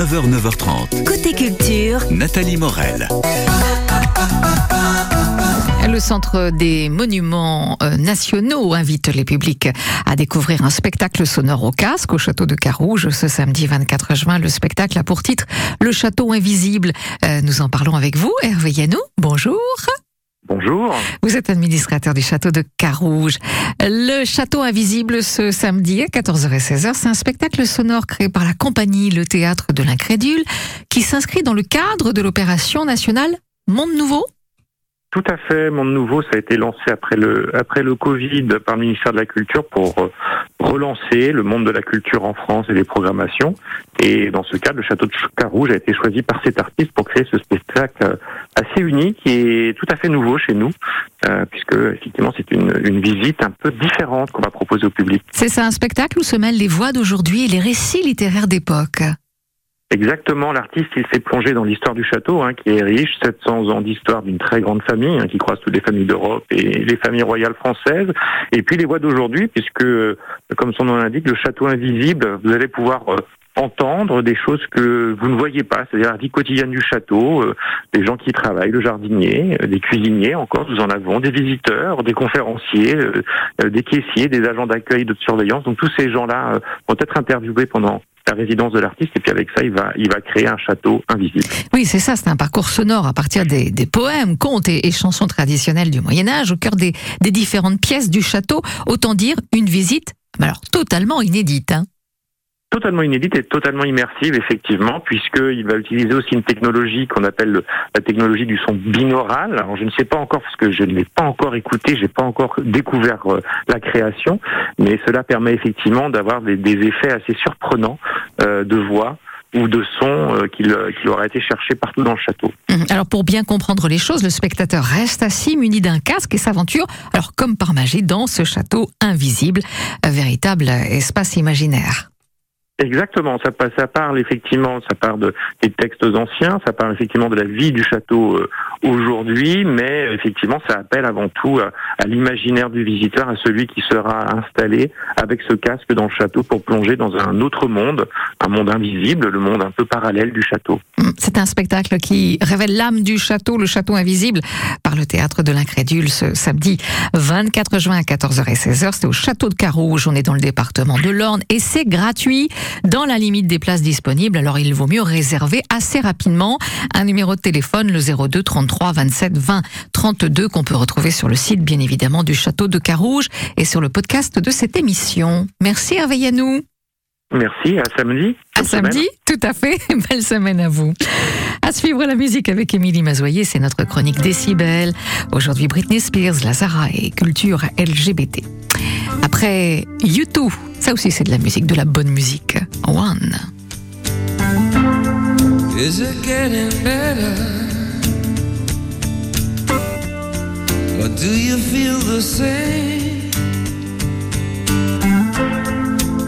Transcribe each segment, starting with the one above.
9h, 9h30. Côté culture, Nathalie Morel. Le Centre des Monuments euh, Nationaux invite les publics à découvrir un spectacle sonore au casque au château de Carouge ce samedi 24 juin. Le spectacle a pour titre Le Château Invisible. Euh, nous en parlons avec vous, Hervé Yannou. Bonjour. Bonjour. Vous êtes administrateur du château de Carouge. Le château invisible ce samedi à 14h et 16h, c'est un spectacle sonore créé par la compagnie Le Théâtre de l'Incrédule qui s'inscrit dans le cadre de l'opération nationale Monde Nouveau. Tout à fait. Monde Nouveau, ça a été lancé après le après le Covid par le ministère de la Culture pour euh, relancer le monde de la culture en France et les programmations. Et dans ce cadre, le château de Carouge a été choisi par cet artiste pour créer ce spectacle euh, assez unique et tout à fait nouveau chez nous, euh, puisque effectivement c'est une, une visite un peu différente qu'on va proposer au public. C'est ça, un spectacle où se mêlent les voix d'aujourd'hui et les récits littéraires d'époque. Exactement, l'artiste il s'est plongé dans l'histoire du château, hein, qui est riche, 700 ans d'histoire d'une très grande famille, hein, qui croise toutes les familles d'Europe et les familles royales françaises, et puis les voix d'aujourd'hui, puisque, euh, comme son nom l'indique, le château invisible, vous allez pouvoir euh, entendre des choses que vous ne voyez pas, c'est-à-dire la vie quotidienne du château, euh, des gens qui travaillent, le jardinier, euh, des cuisiniers encore, nous en avons, des visiteurs, des conférenciers, euh, euh, des caissiers, des agents d'accueil, de surveillance. Donc tous ces gens-là vont être interviewés pendant la résidence de l'artiste et puis avec ça il va il va créer un château invisible. Oui, c'est ça, c'est un parcours sonore à partir des, poèmes, contes et, chansons traditionnelles du Moyen Âge au cœur des, différentes pièces du château. Autant dire une visite, alors totalement inédite. Hein. Totalement inédite et totalement immersive effectivement puisqu'il va utiliser aussi une technologie qu'on appelle le- la technologie du son binaural. Alors je ne sais pas encore parce que je ne l'ai pas encore écouté, j'ai pas encore découvert euh, la création, mais cela permet effectivement d'avoir des, effets assez surprenants euh, de voix ou de son euh, qu'il qu'il aura été cherché partout dans le château. Mhm. Alors pour bien comprendre les choses, le spectateur reste assis muni d'un casque et s'aventure, alors comme par magie, dans ce château invisible, un véritable espace imaginaire. Exactement, ça, ça parle effectivement, ça part de, des textes anciens, ça parle effectivement de la vie du château euh, aujourd'hui, mais euh, effectivement ça appelle avant tout à, à l'imaginaire du visiteur, à celui qui sera installé avec ce casque dans le château pour plonger dans un autre monde, un monde invisible, le monde un peu parallèle du château. Mhm. C'est un spectacle qui révèle l'âme du château, le château invisible, par le théâtre de l'Incrédule ce samedi 24 juin à 14h et 16h. C'est au château de Carouge, on est dans le département de l'Orne et c'est gratuit dans la limite des places disponibles. Alors il vaut mieux réserver assez rapidement un numéro de téléphone, le 02 33 27 20 32 qu'on peut retrouver sur le site bien évidemment du château de Carouge et sur le podcast de cette émission. Merci Hervé Yannou. Merci, à samedi. À semaine. samedi, tout à fait. Belle semaine à vous. À suivre la musique avec Émilie Mazoyer, c'est notre chronique Décibel. Aujourd'hui, Britney Spears, Lazara et culture LGBT. Après U2, ça aussi c'est de la musique, de la bonne musique. One. Is it getting better? Or do you feel the same?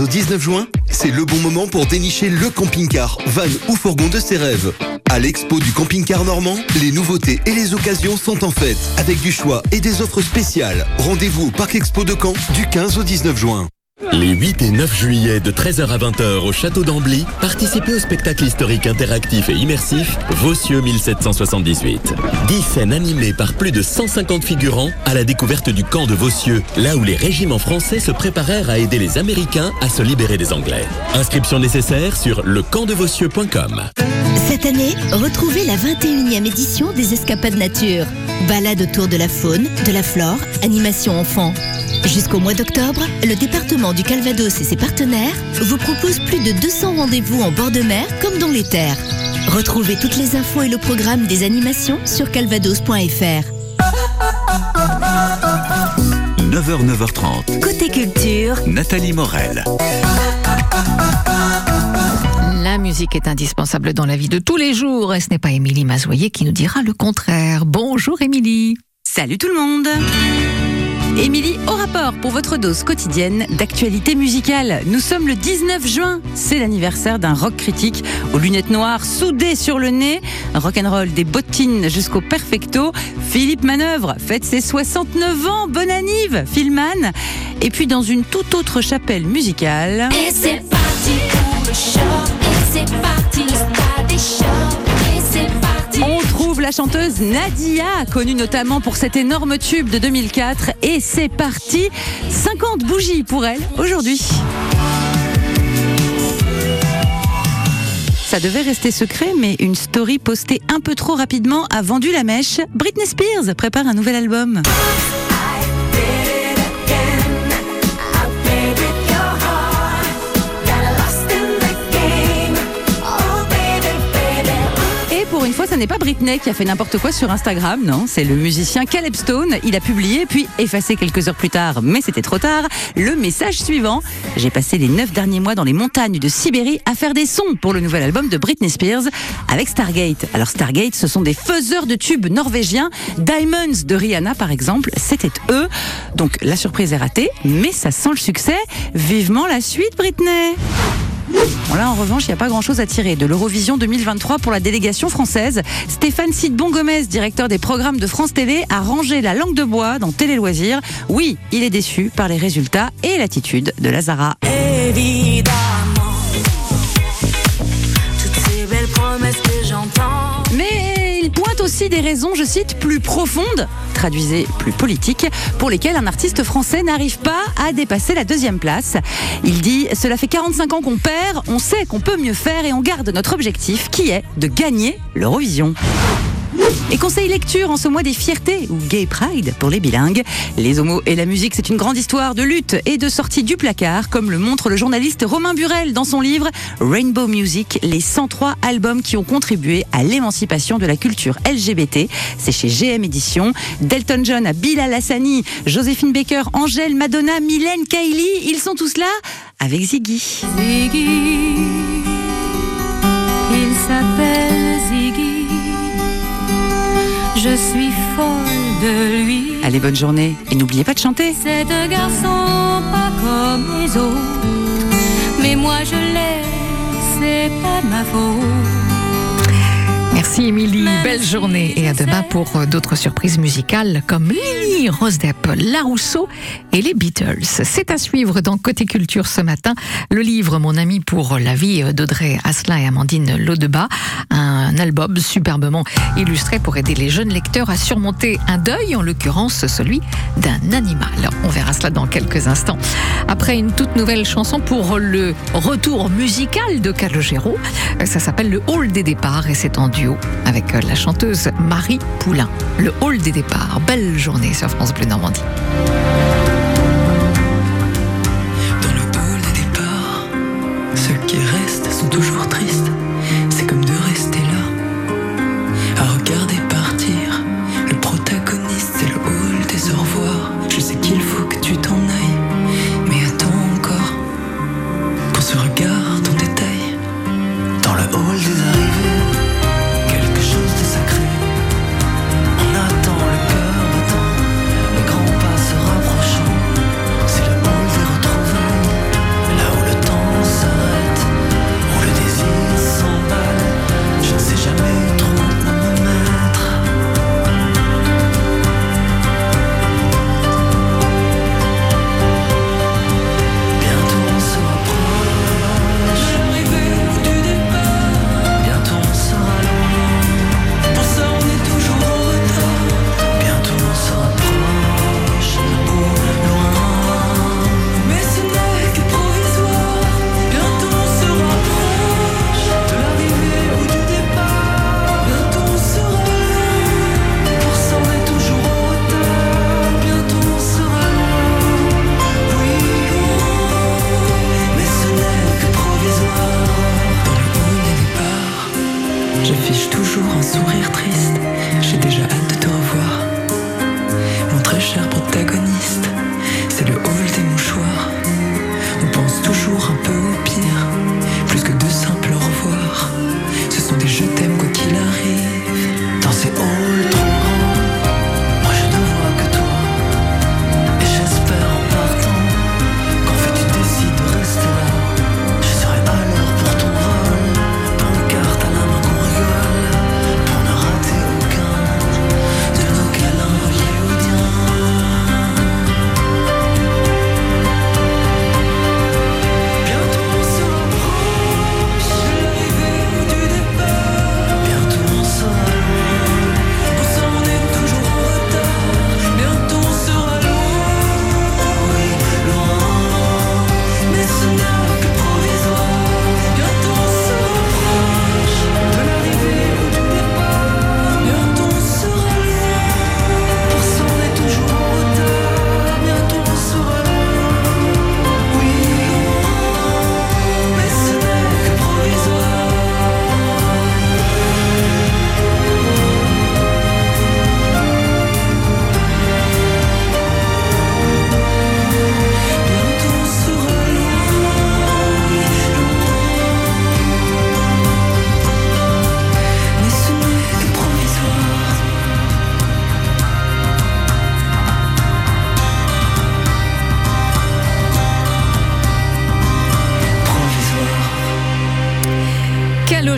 au 19 juin, c'est le bon moment pour dénicher le camping-car, van ou fourgon de ses rêves. À l'expo du camping-car normand, les nouveautés et les occasions sont en fête, avec du choix et des offres spéciales. Rendez-vous au Parc Expo de Caen du 15 au 19 juin. Les 8 et 9 juillet de 13h à 20h au château d'Ambly, participez au spectacle historique interactif et immersif Vossieux 1778. 10 scènes animées par plus de 150 figurants à la découverte du camp de Vossieux, là où les régiments français se préparèrent à aider les Américains à se libérer des Anglais. Inscription nécessaire sur lecampdevossieux.com. Cette année, retrouvez la 21e édition des Escapades Nature. Balade autour de la faune, de la flore, animation enfant. Jusqu'au mois d'octobre, le département du Calvados et ses partenaires vous proposent plus de 200 rendez-vous en bord de mer comme dans les terres. Retrouvez toutes les infos et le programme des animations sur calvados.fr. 9h, 9h30. Côté culture, Nathalie Morel. La musique est indispensable dans la vie de tous les jours et ce n'est pas Émilie Mazoyer qui nous dira le contraire. Bonjour Émilie. Salut tout le monde Émilie, au rapport pour votre dose quotidienne d'actualité musicale. Nous sommes le 19 juin, c'est l'anniversaire d'un rock critique aux lunettes noires soudées sur le nez, rock'n'roll des bottines jusqu'au perfecto. Philippe Manœuvre fête ses 69 ans, bonne anniv, Philman. Et puis dans une toute autre chapelle musicale. Et c'est parti pour le. Et c'est parti le des. La chanteuse Nadia, connue notamment pour cet énorme tube de 2004. Et c'est parti, 50 bougies pour elle aujourd'hui. Ça devait rester secret, mais une story postée un peu trop rapidement a vendu la mèche. Britney Spears prépare un nouvel album. Une fois, ça n'est pas Britney qui a fait n'importe quoi sur Instagram, non, c'est le musicien Caleb Stone. Il a publié, puis effacé quelques heures plus tard, mais c'était trop tard, le message suivant. J'ai passé les neuf derniers mois dans les montagnes de Sibérie à faire des sons pour le nouvel album de Britney Spears avec Stargate. Alors Stargate, ce sont des faiseurs de tubes norvégiens. Diamonds de Rihanna, par exemple, c'était eux. Donc la surprise est ratée, mais ça sent le succès. Vivement la suite, Britney Bon là en revanche, il n'y a pas grand-chose à tirer de l'Eurovision 2023 pour la délégation française. Stéphane Sidbon Gomez, directeur des programmes de France Télé, a rangé la langue de bois dans Télé Loisirs. Oui, il est déçu par les résultats et l'attitude de Lazara. Évidemment. Aussi des raisons, je cite, plus profondes, traduisez plus politiques, pour lesquelles un artiste français n'arrive pas à dépasser la deuxième place. Il dit Cela fait 45 ans qu'on perd, on sait qu'on peut mieux faire et on garde notre objectif qui est de gagner l'Eurovision. Et conseil lecture en ce mois des fiertés, ou Gay Pride pour les bilingues. Les homos et la musique, c'est une grande histoire de lutte et de sortie du placard, comme le montre le journaliste Romain Burel dans son livre Rainbow Music, les 103 albums qui ont contribué à l'émancipation de la culture LGBT. C'est chez GM Éditions. Delton John à Bilal Hassani, Joséphine Baker, Angèle, Madonna, Mylène, Kylie, ils sont tous là avec Ziggy. Ziggy, suis folle de lui. Allez, bonne journée et n'oubliez pas de chanter. C'est un garçon pas comme les autres. Mais moi je l'aime, c'est pas de ma faute. Merci Émilie, belle journée et à demain pour euh, d'autres surprises musicales comme Lily, Rose Depp, La Rousseau et les Beatles. C'est à suivre dans Côté Culture ce matin, le livre Mon ami pour la vie d'Audrey Asselin et Amandine Laudeba, un album superbement illustré pour aider les jeunes lecteurs à surmonter un deuil, en l'occurrence celui d'un animal. On verra cela dans quelques instants. Après une toute nouvelle chanson pour le retour musical de Calogero, ça s'appelle Le Hall des départs et c'est en duo avec la chanteuse Marie Poulain. Le Hall des départs. Belle journée sur France Bleu Normandie. Dans le hall des départs, ceux qui restent sont toujours tristes.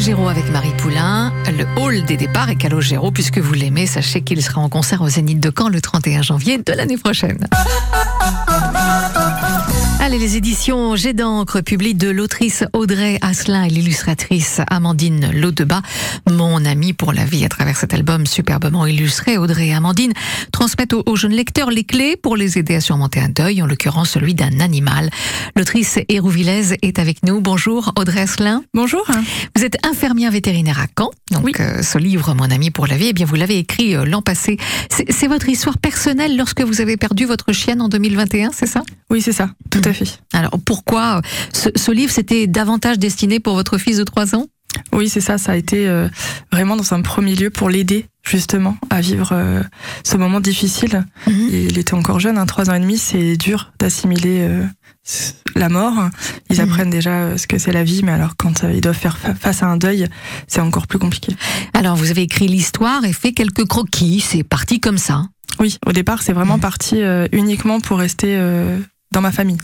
Calogero avec Marie Poulain, le hall des départs et Calogero, puisque vous l'aimez, sachez qu'il sera en concert au Zénith de Caen le 31 janvier de l'année prochaine. Les éditions Jet d'encre publient de l'autrice Audrey Asselin et l'illustratrice Amandine Laudeba, mon amie pour la vie à travers cet album superbement illustré. Audrey et Amandine transmettent aux, aux jeunes lecteurs les clés pour les aider à surmonter un deuil, en l'occurrence celui d'un animal. L'autrice Hérouvillaise est avec nous. Bonjour Audrey Asselin. Bonjour. Vous êtes infirmière vétérinaire à Caen. Donc euh, ce livre, Mon ami pour la vie, eh bien vous l'avez écrit euh, l'an passé. C'est c'est votre histoire personnelle lorsque vous avez perdu votre chienne en 2021, c'est ça? Oui, c'est ça, tout à fait. Alors pourquoi euh, ce, ce livre c'était davantage destiné pour votre fils de 3 ans? Oui, c'est ça, ça a été euh, vraiment dans un premier lieu pour l'aider justement à vivre euh, ce moment difficile. Il était encore jeune, hein, trois ans et demi, c'est dur d'assimiler euh, la mort. Ils apprennent déjà ce que c'est la vie, mais alors quand ils doivent faire fa- face à un deuil, c'est encore plus compliqué. Alors vous avez écrit l'histoire et fait quelques croquis, c'est parti comme ça. Oui, au départ, c'est vraiment parti euh, uniquement pour rester dans ma famille.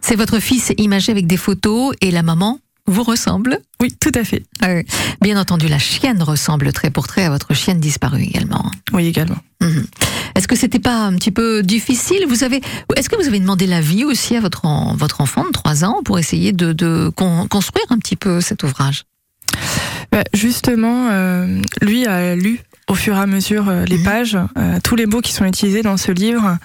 C'est votre fils imagé avec des photos et la maman vous ressemble Oui, tout à fait. Euh, Bien entendu, la chienne ressemble trait pour trait à votre chienne disparue également. Oui, également. Mhm. Est-ce que c'était pas un petit peu difficile? Vous avez, est-ce que vous avez demandé l'avis aussi à votre en- votre enfant de 3 ans pour essayer de, de con- construire un petit peu cet ouvrage? Bah, justement, euh, lui a lu au fur et à mesure euh, les pages. Euh, tous les mots qui sont utilisés dans ce livre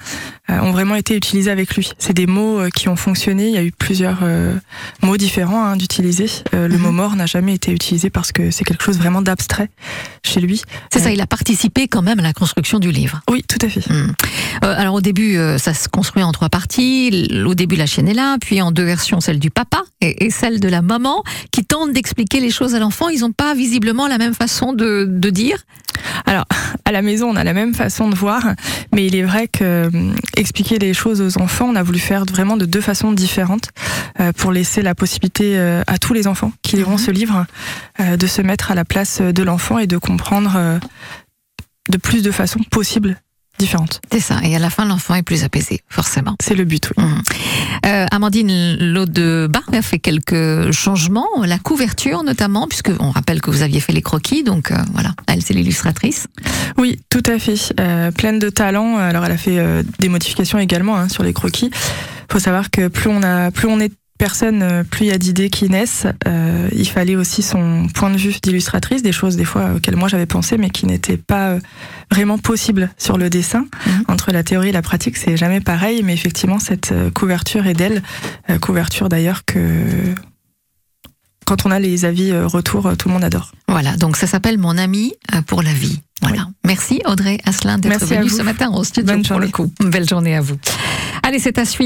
euh, ont vraiment été utilisés avec lui. C'est des mots qui ont fonctionné. Il y a eu plusieurs euh, mots différents hein, d'utiliser. Le mot mort n'a jamais été utilisé parce que c'est quelque chose vraiment d'abstrait chez lui. C'est ça, il a participé quand même à la construction du livre. Oui, tout à fait. Euh, alors au début, ça se construit en trois parties. Au début, la chienne est là, puis en deux versions, celle du papa et, et celle de la maman, qui tentent d'expliquer les choses à l'enfant. Ils n'ont pas visiblement la même façon de, de dire. Alors, à la maison, on a la même façon de voir, mais il est vrai que hum, expliquer les choses aux enfants, on a voulu faire vraiment de deux façons différentes euh, pour laisser la possibilité euh, à tous les enfants qui liront ce livre euh, de se mettre à la place de l'enfant et de comprendre euh, de plus de façons possibles différentes. C'est ça. Et à la fin, l'enfant est plus apaisé, forcément. C'est le but, oui. Mhm. Euh, Amandine Laudeba a fait quelques changements, la couverture notamment, puisque on rappelle que vous aviez fait les croquis, donc euh, voilà, elle c'est l'illustratrice. Oui, tout à fait. Euh, pleine de talent. Alors, elle a fait des modifications également hein, sur les croquis. faut savoir que plus on a, plus on est de personnes, euh, plus il y a d'idées qui naissent. Euh, il fallait aussi son point de vue d'illustratrice, des choses des fois auxquelles moi j'avais pensé, mais qui n'étaient pas euh, vraiment possibles sur le dessin. Entre la théorie et la pratique, c'est jamais pareil, mais effectivement, cette couverture est d'elle. Couverture d'ailleurs que quand on a les avis retour, tout le monde adore. Voilà, donc ça s'appelle Mon ami pour la vie. Voilà. Merci Audrey Asselin d'être venue ce matin au studio Bonne pour le journée. coup. Belle journée à vous. Allez, c'est à suivre.